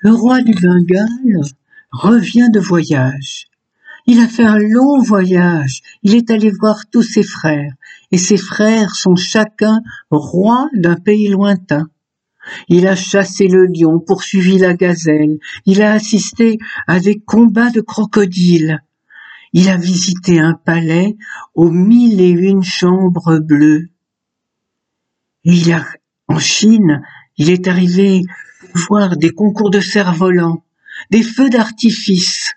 Le roi du Bengale revient de voyage. Il a fait un long voyage. Il est allé voir tous ses frères, et ses frères sont chacun rois d'un pays lointain. Il a chassé le lion, poursuivi la gazelle, il a assisté à des combats de crocodiles, il a visité un palais aux mille et une chambres bleues. Et il a, en Chine, il est arrivé des concours de cerfs-volants, des feux d'artifice.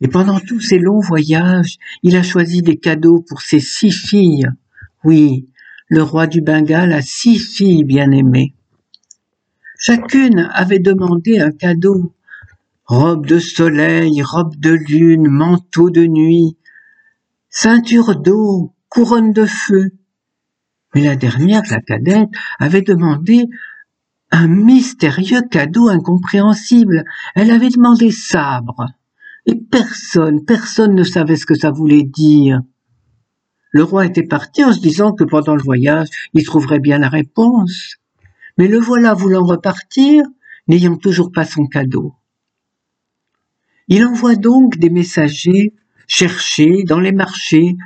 Et pendant tous ces longs voyages, il a choisi des cadeaux pour ses six filles. Oui, le roi du Bengale a six filles bien-aimées. Chacune avait demandé un cadeau. Robe de soleil, robe de lune, manteau de nuit, ceinture d'eau, couronne de feu. Mais la dernière, la cadette, avait demandé un mystérieux cadeau incompréhensible. Elle avait demandé sabre. Et personne, personne ne savait ce que ça voulait dire. Le roi était parti en se disant que pendant le voyage, il trouverait bien la réponse. Mais le voilà voulant repartir, n'ayant toujours pas son cadeau. Il envoie donc des messagers chercher dans les marchés,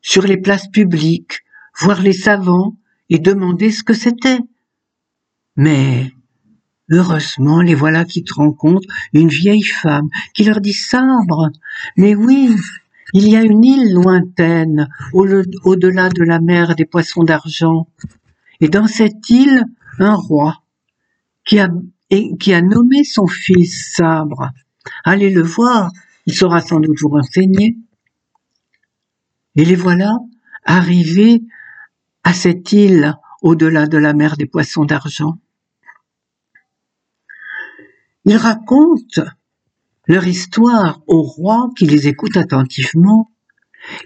sur les places publiques, voir les savants et demander ce que c'était. Mais heureusement, les voilà qui te rencontrent une vieille femme qui leur dit sabre. Mais oui, il y a une île lointaine, au-delà de la mer des poissons d'argent. Et dans cette île, un roi, qui a, qui a nommé son fils Sabre. Allez le voir, il saura sans doute vous renseigner. Et les voilà arrivés à cette île au-delà de la mer des poissons d'argent. Ils racontent leur histoire au roi qui les écoute attentivement.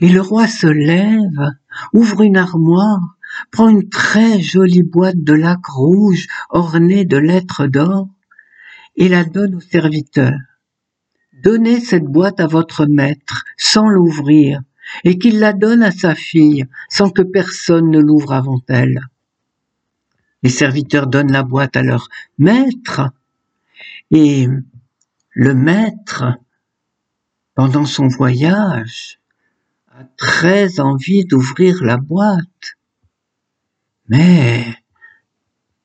Et le roi se lève, ouvre une armoire, prend une très jolie boîte de lac rouge ornée de lettres d'or et la donne au serviteur. Donnez cette boîte à votre maître sans l'ouvrir et qu'il la donne à sa fille sans que personne ne l'ouvre avant elle. Les serviteurs donnent la boîte à leur maître et le maître, pendant son voyage, a très envie d'ouvrir la boîte. Mais,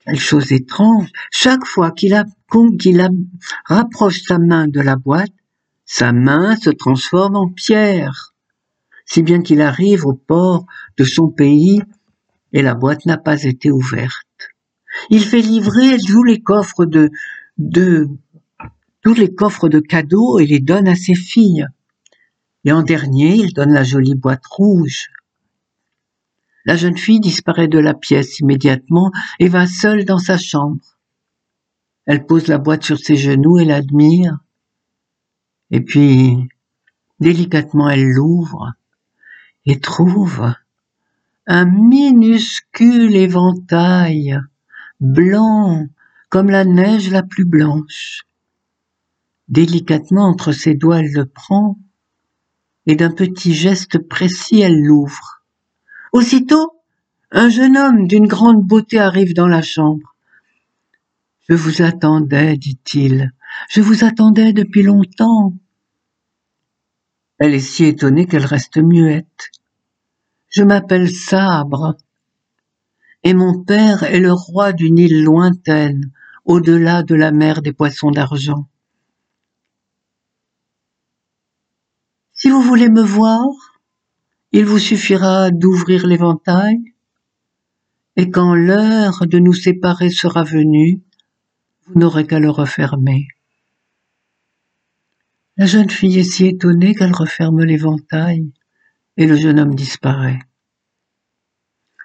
quelle chose étrange, chaque fois qu'il rapproche sa main de la boîte, sa main se transforme en pierre, si bien qu'il arrive au port de son pays et la boîte n'a pas été ouverte. Il fait livrer tous les coffres de, de tous les coffres de cadeaux et les donne à ses filles. Et en dernier, il donne la jolie boîte rouge. La jeune fille disparaît de la pièce immédiatement et va seule dans sa chambre. Elle pose la boîte sur ses genoux et l'admire. Et puis, délicatement, elle l'ouvre et trouve un minuscule éventail blanc comme la neige la plus blanche. Délicatement entre ses doigts elle le prend, et d'un petit geste précis elle l'ouvre. Aussitôt, un jeune homme d'une grande beauté arrive dans la chambre. Je vous attendais, dit-il, je vous attendais depuis longtemps. Elle est si étonnée qu'elle reste muette. Je m'appelle Sabre, et mon père est le roi d'une île lointaine, au-delà de la mer des poissons d'argent. Si vous voulez me voir, il vous suffira d'ouvrir l'éventail, et quand l'heure de nous séparer sera venue, vous n'aurez qu'à le refermer. La jeune fille est si étonnée qu'elle referme l'éventail, et le jeune homme disparaît.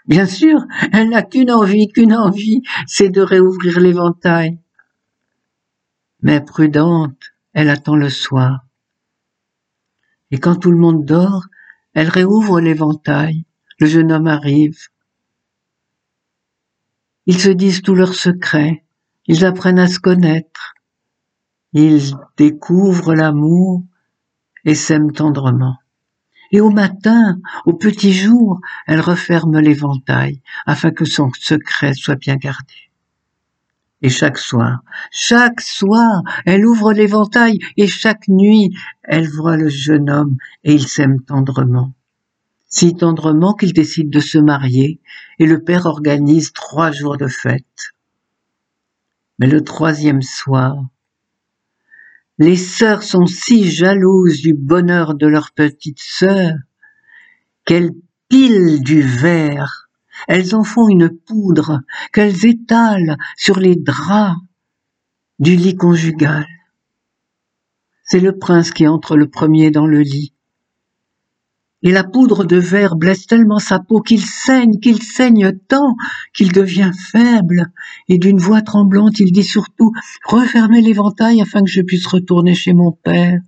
Bien sûr, elle n'a qu'une envie, qu'une envie, c'est de réouvrir l'éventail. Mais prudente, elle attend le soir et quand tout le monde dort, elle réouvre l'éventail. Le jeune homme arrive. Ils se disent tous leurs secrets. Ils apprennent à se connaître. Ils découvrent l'amour et s'aiment tendrement. Et au matin, au petit jour, elle referme l'éventail afin que son secret soit bien gardé. Et chaque soir, chaque soir, elle ouvre l'éventail et chaque nuit, elle voit le jeune homme et ils s'aiment tendrement. Si tendrement qu'ils décident de se marier et le père organise trois jours de fête. Mais le troisième soir, les sœurs sont si jalouses du bonheur de leur petite sœur qu'elles pilent du verre, elles en font une poudre qu'elles étalent sur les draps du lit conjugal. C'est le prince qui entre le premier dans le lit et la poudre de verre blesse tellement sa peau qu'il saigne, qu'il saigne tant qu'il devient faible, et d'une voix tremblante il dit surtout Refermez l'éventail afin que je puisse retourner chez mon père.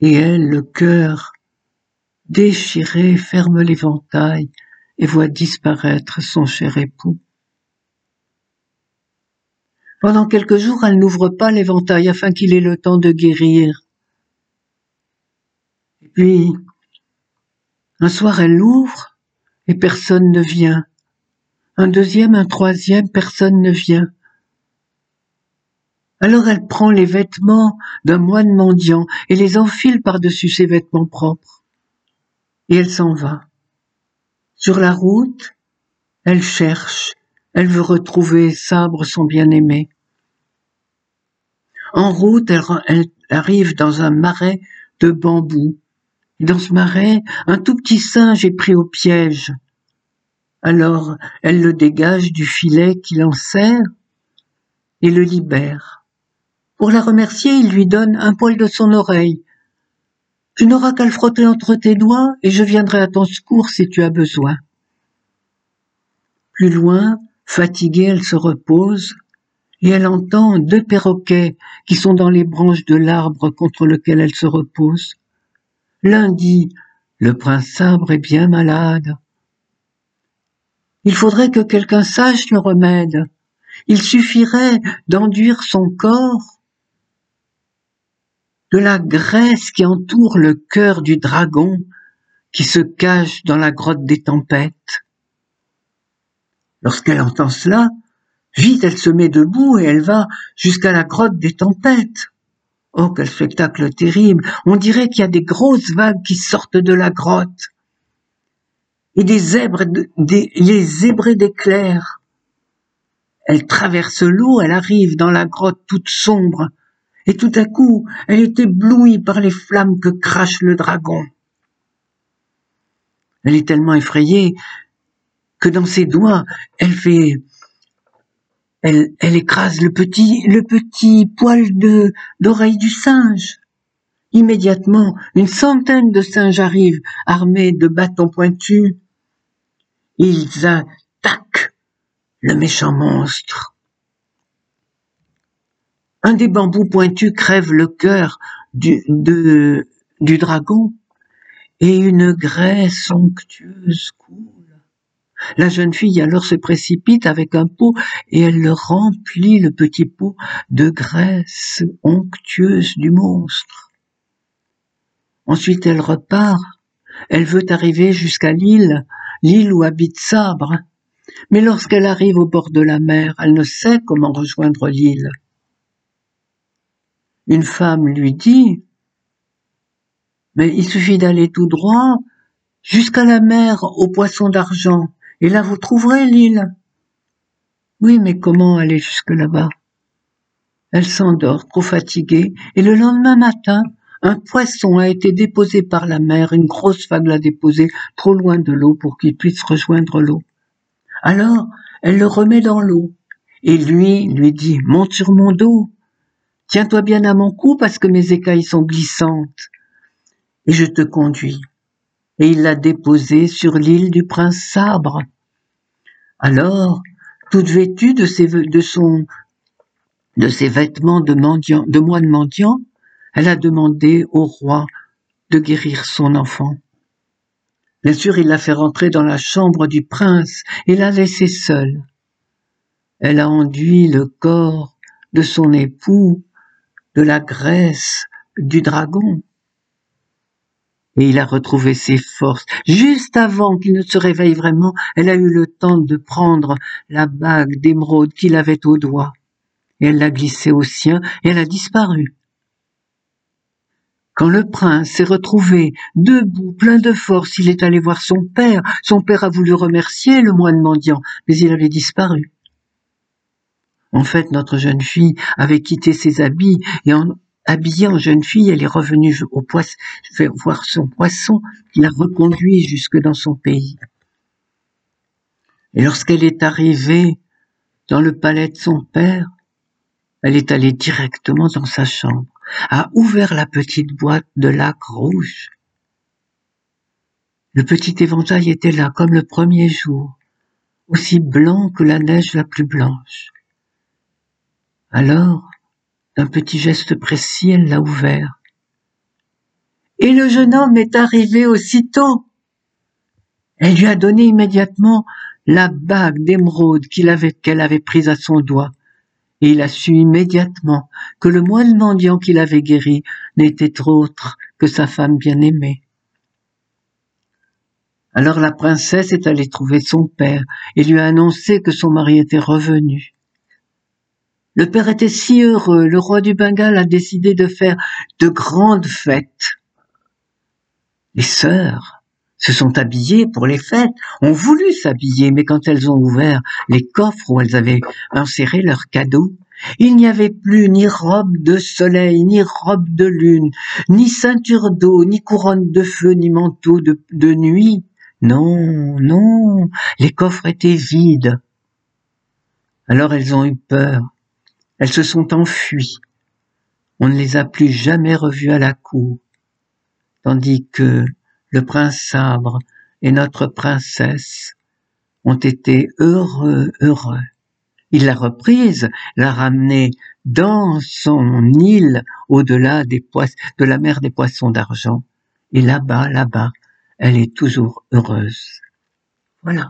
Et elle, le cœur déchiré, ferme l'éventail et voit disparaître son cher époux. Pendant quelques jours, elle n'ouvre pas l'éventail afin qu'il ait le temps de guérir. Puis, un soir, elle l'ouvre et personne ne vient. Un deuxième, un troisième, personne ne vient. Alors elle prend les vêtements d'un moine mendiant et les enfile par-dessus ses vêtements propres. Et elle s'en va. Sur la route, elle cherche, elle veut retrouver Sabre, son bien-aimé. En route, elle, elle, arrive dans un marais de bambous dans ce marais, un tout petit singe est pris au piège. Alors elle le dégage du filet qui l'enserre et le libère. Pour la remercier, il lui donne un poil de son oreille. Tu n'auras qu'à le frotter entre tes doigts et je viendrai à ton secours si tu as besoin. Plus loin, fatiguée, elle se repose et elle entend deux perroquets qui sont dans les branches de l'arbre contre lequel elle se repose. L'un dit Le prince sabre est bien malade. Il faudrait que quelqu'un sache le remède. Il suffirait d'enduire son corps de la graisse qui entoure le cœur du dragon qui se cache dans la grotte des tempêtes. Lorsqu'elle entend cela, vite elle se met debout et elle va jusqu'à la grotte des tempêtes. Oh, quel spectacle terrible. On dirait qu'il y a des grosses vagues qui sortent de la grotte. Et des zèbres, des, les zébrés d'éclairs. Elle traverse l'eau, elle arrive dans la grotte toute sombre. Et tout à coup, elle est éblouie par les flammes que crache le dragon. Elle est tellement effrayée que dans ses doigts, elle fait elle, écrase le petit, le petit poil d'oreille du singe. Immédiatement, une centaine de singes arrivent, armés de bâtons pointus. Ils attaquent le méchant monstre. Un des bambous pointus crève le cœur du, du dragon et une graisse onctueuse coule. La jeune fille alors se précipite avec un pot et elle le remplit le petit pot de graisse onctueuse du monstre. Ensuite elle repart. Elle veut arriver jusqu'à l'île, l'île où habite Sabre. Mais lorsqu'elle arrive au bord de la mer, elle ne sait comment rejoindre l'île. Une femme lui dit Mais il suffit d'aller tout droit jusqu'à la mer aux poissons d'argent et là, vous trouverez l'île. Oui, mais comment aller jusque là-bas? Elle s'endort, trop fatiguée, et le lendemain matin, un poisson a été déposé par la mer, une grosse vague l'a déposé trop loin de l'eau pour qu'il puisse rejoindre l'eau. Alors, elle le remet dans l'eau, et lui lui dit Monte sur mon dos, tiens-toi bien à mon cou parce que mes écailles sont glissantes, et je te conduis. Et il l'a déposé sur l'île du prince Sabre. Alors, toute vêtue de ses, vêtements de moine mendiant, elle a demandé au roi de guérir son enfant. Bien sûr, il l'a fait rentrer dans la chambre du prince et l'a laissé seule. Elle a enduit le corps de son époux de la graisse du dragon. Et il a retrouvé ses forces. Juste avant qu'il ne se réveille vraiment, elle a eu le temps de prendre la bague d'émeraude qu'il avait au doigt. Et elle l'a glissée au sien et elle a disparu. Quand le prince s'est retrouvé debout, plein de force, il est allé voir son père. Son père a voulu remercier le moine mendiant, mais il avait disparu. En fait, notre jeune fille avait quitté ses habits et en habillée en jeune fille, elle est revenue au poisson, voir son poisson qui l'a reconduit jusque dans son pays. Et lorsqu'elle est arrivée dans le palais de son père, elle est allée directement dans sa chambre, a ouvert la petite boîte de lac rouge. Le petit éventail était là comme le premier jour, aussi blanc que la neige la plus blanche. Alors, d'un petit geste précis, elle l'a ouvert. Et le jeune homme est arrivé aussitôt. Elle lui a donné immédiatement la bague d'émeraude qu'elle avait prise à son doigt. Et il a su immédiatement que le moine mendiant qu'il avait guéri n'était autre que sa femme bien-aimée. Alors la princesse est allée trouver son père et lui a annoncé que son mari était revenu. Le père était si heureux, le roi du Bengale a décidé de faire de grandes fêtes. Les sœurs se sont habillées pour les fêtes, ont voulu s'habiller, mais quand elles ont ouvert les coffres où elles avaient inséré leurs cadeaux, il n'y avait plus ni robe de soleil, ni robe de lune, ni ceinture d'eau, ni couronne de feu, ni manteau de, nuit. Non, non, les coffres étaient vides. Alors elles ont eu peur. Elles se sont enfuies. On ne les a plus jamais revues à la cour. Tandis que le prince Sabre et notre princesse ont été heureux, heureux. Il l'a reprise, l'a ramenée dans son île au-delà de la mer des poissons d'argent. Et là-bas, là-bas, elle est toujours heureuse. Voilà.